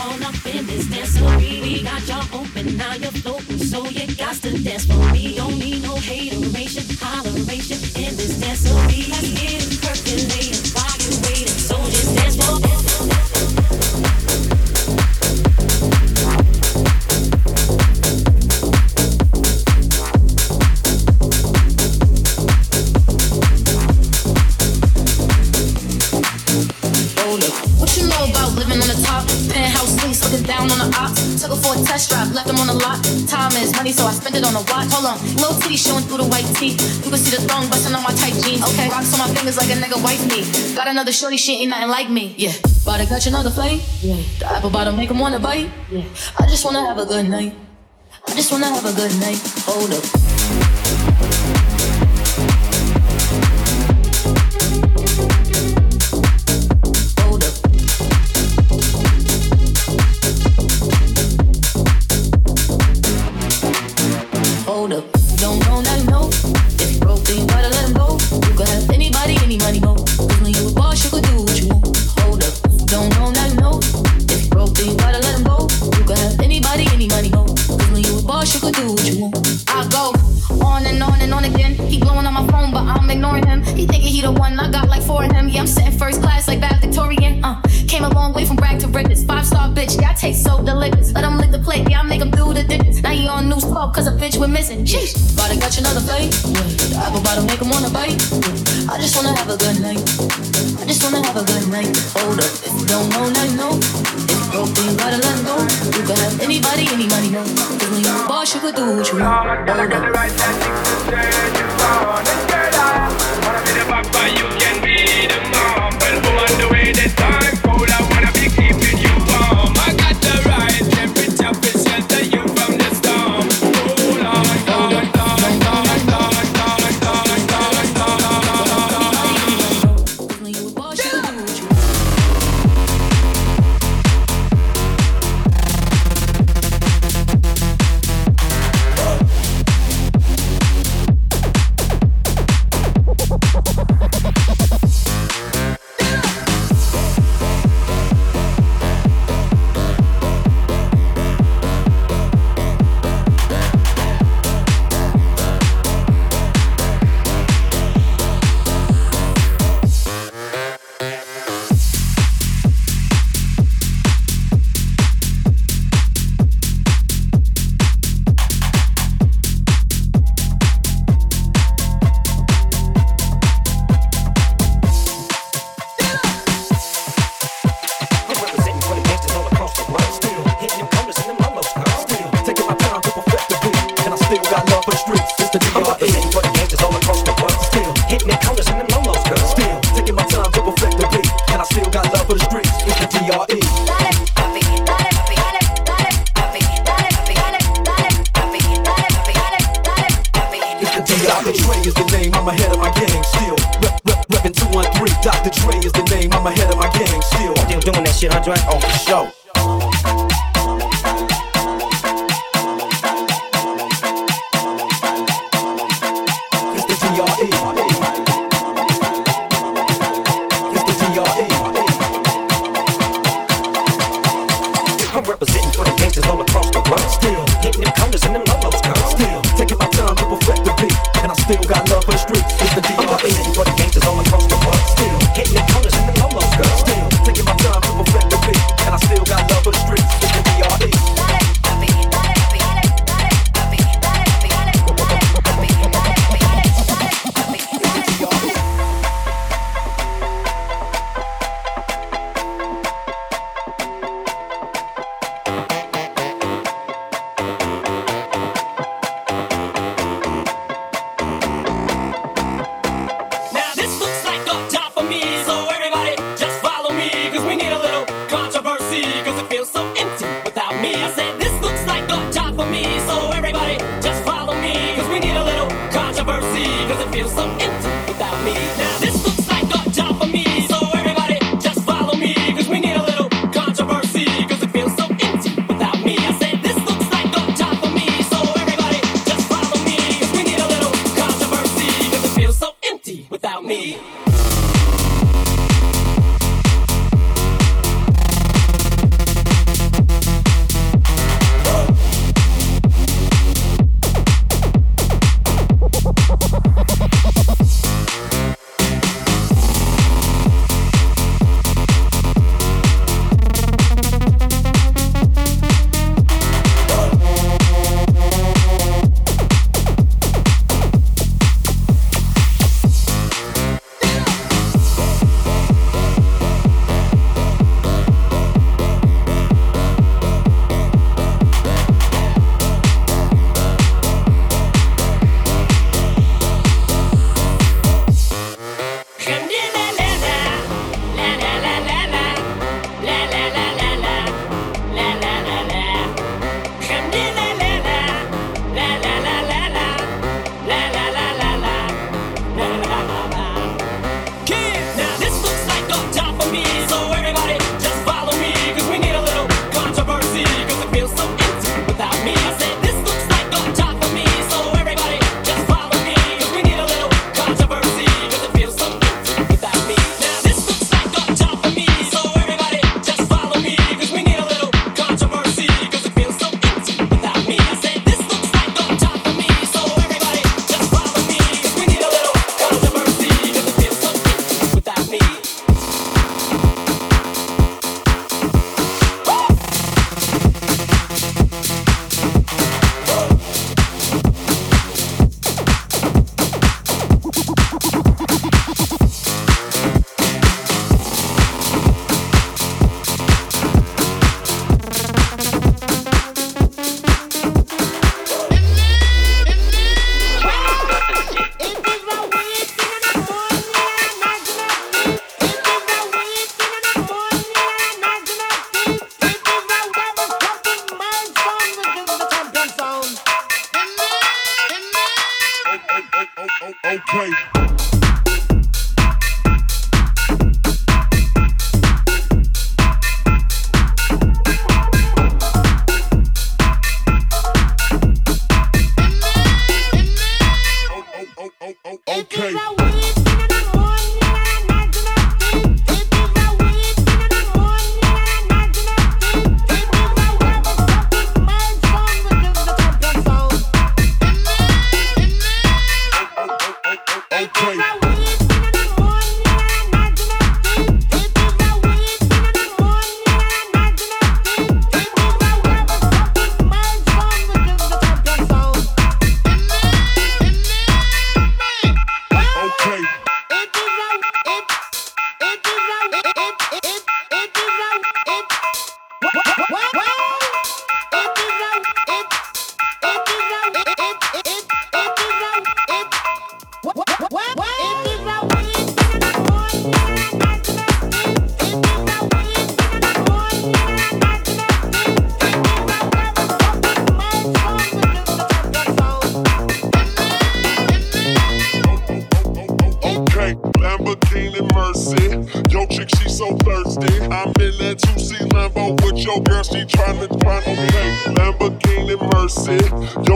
all up in this dancery. We got y'all open, now you're floating, so you got to dance for me. Don't need no hateration, holleration in this dance, Let's another shorty, she ain't nothing like me. Yeah. About to catch another fight. Yeah. The apple bottom make him wanna bite. Yeah. I just wanna have a good night. I just wanna have a good night. Hold up.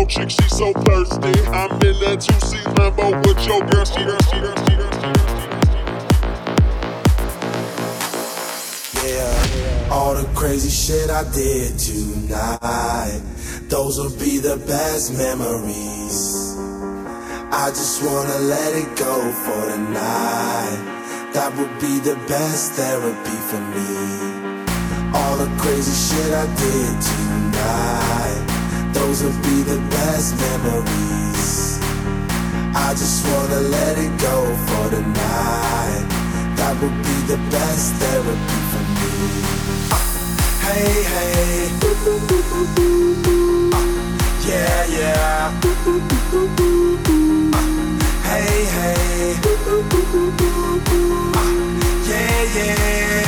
Chick, she so thirsty. I'm in that 2C Lambo with your girl, she, girl, she, girl, she, girl, she, girl, she. Yeah, all the crazy shit I did tonight. Those will be the best memories. I just wanna let it go for the night. That would be the best therapy for me. All the crazy shit I did tonight. Those will be the best memories. I just wanna let it go for the night. That would be the best therapy for me. Uh, hey, hey. Uh, yeah, yeah. Uh, hey, hey. Yeah, yeah.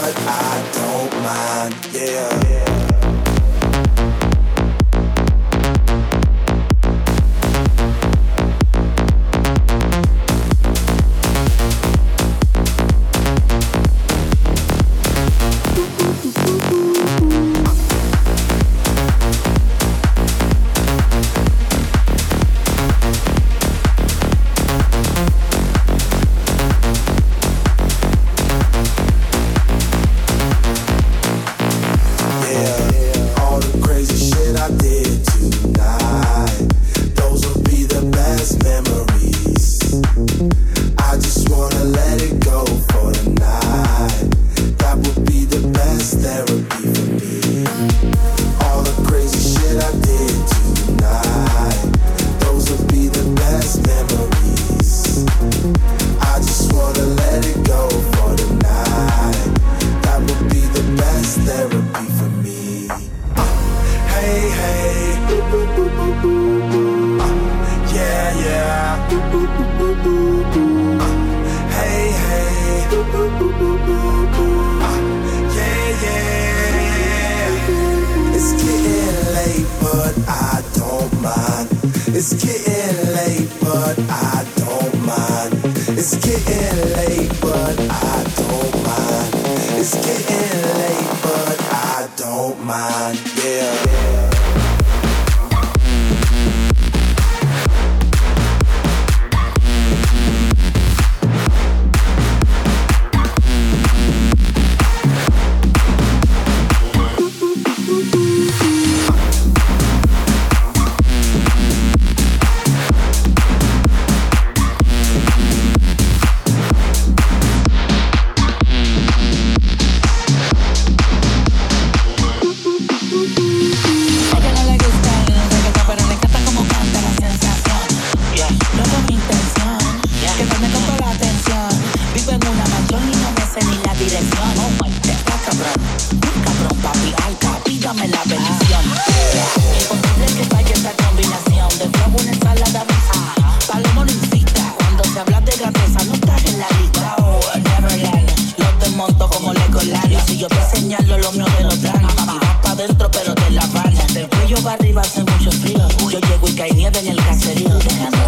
mueve en el caserío, déjame.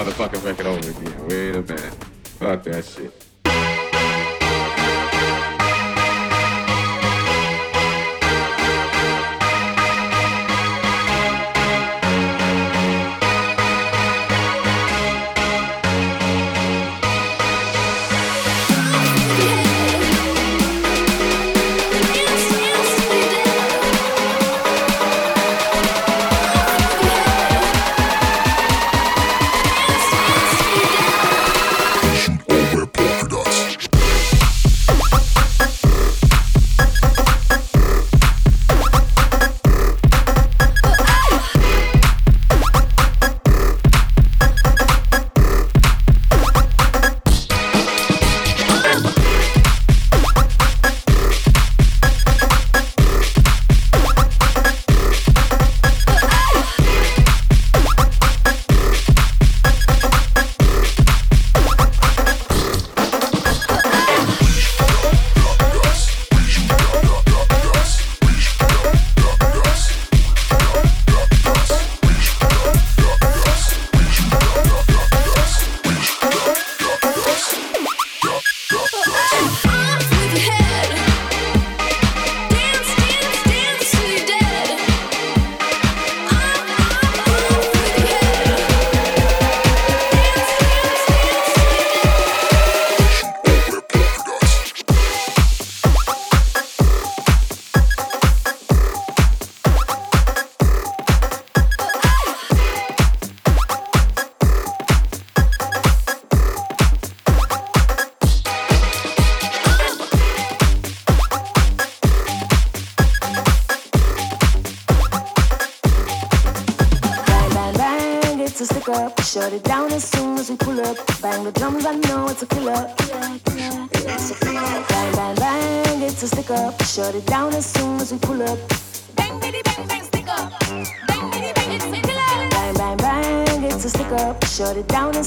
motherfucker.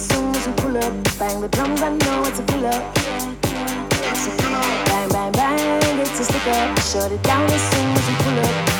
soon as we pull up. Bang the drums, I know it's a pull up. So come on, Bang, bang, bang, it's a stick up. Shut it down as soon as we pull up.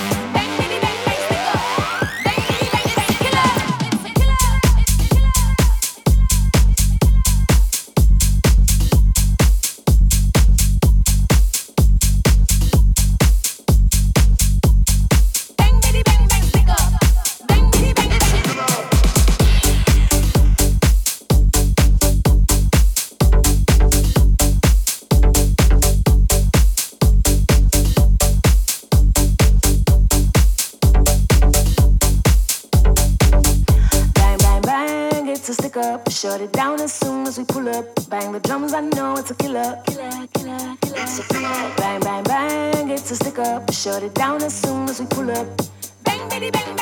Shut it down as soon as we pull up. Bang, baby, bang.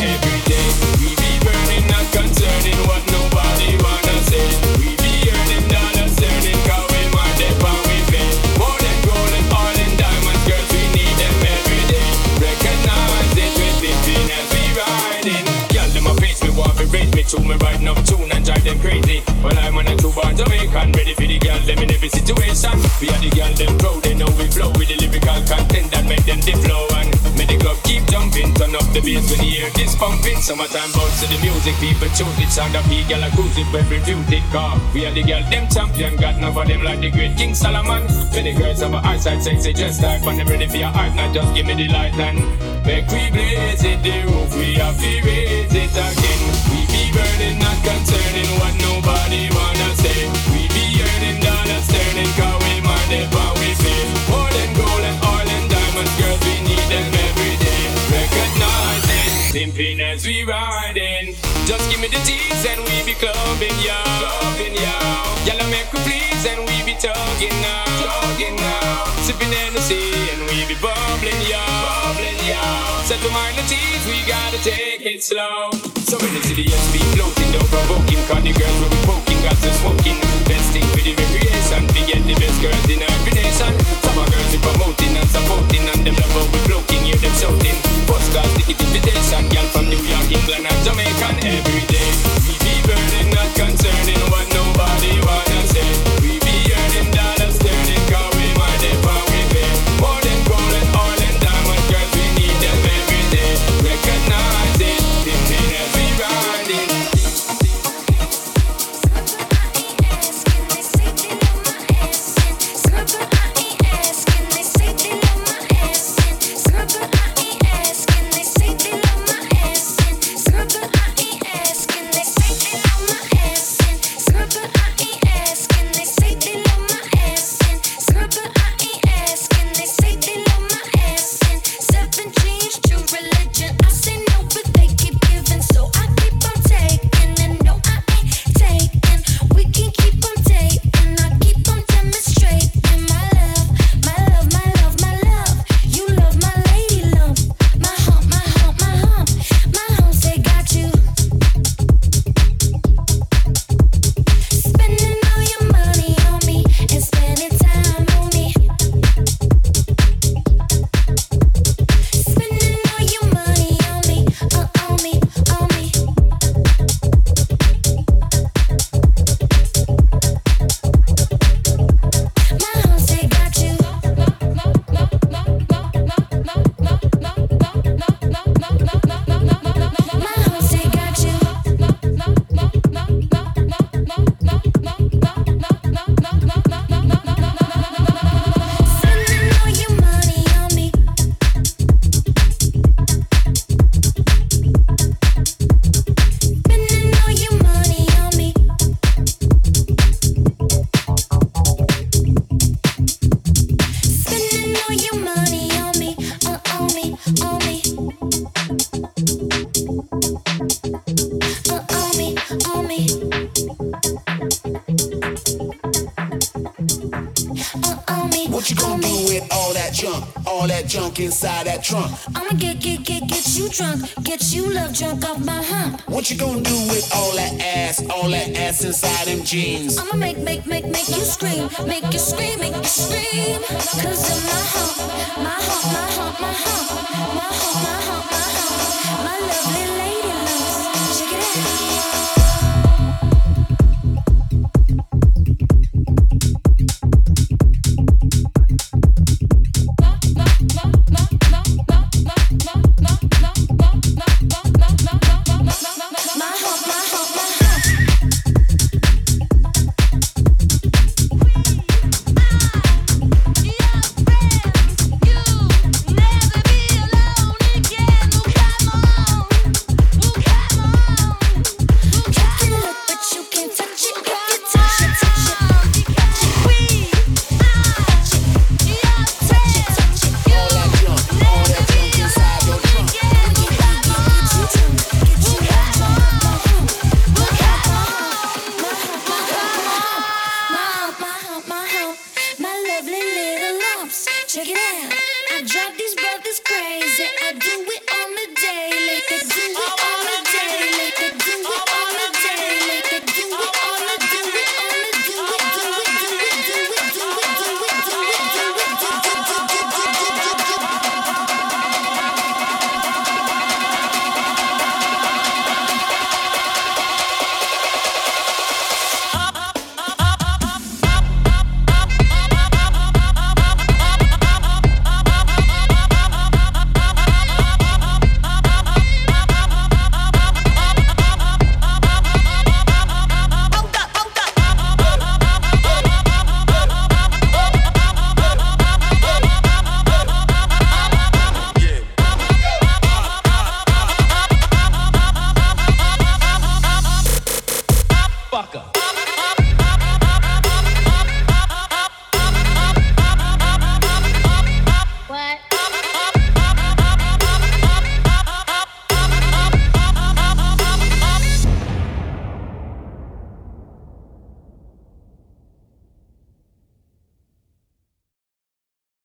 every day. We be burning, not what nobody wanna say. We be earning dollars, we. More than gold and diamonds, girls, we need them every day. Recognize we're as we riding. My face, me me to me right now, tune drive them crazy. Well, I'm on a true born Jamaican, ready for the girl them in every situation. We are the girl them proud, they know we flow with the lyrical content that make them dip flow and make the club keep jumping. Turn up the bass when you hear this pumping. Summertime bounce to the music, people choose it. Sound of the girl a cruise it, every view it car. We are the girl them champion, got enough of them like the great King Solomon. Many girls have a eyesight, sexy, just like when them ready for your heart, now just give me the light and make we blaze it. The roof we to raise it again. We as we riding. Just give me the and we be clubbing. Clubbing. Y'all make please and we be talking now. Talking now. Sipping Hennessy and we be bubbling, yo. Yo. Set the mind at ease, we gotta take it slow. So the city has be floating, don't provoking, cause the girls will be poking, got to smoking. Best thing for the recreation, we get the best girls in every nation. Some of girls we promoting and supporting, and them love how we floating, hear them shouting. First class ticket invitation, girl from New York, England, and Jamaican what's inside them jeans. I'ma make, make, make, make you scream, make you scream, make you scream. Cause in my heart, my heart, my heart, my heart, my heart, my heart, my heart, my lovely lady loves. Check it out.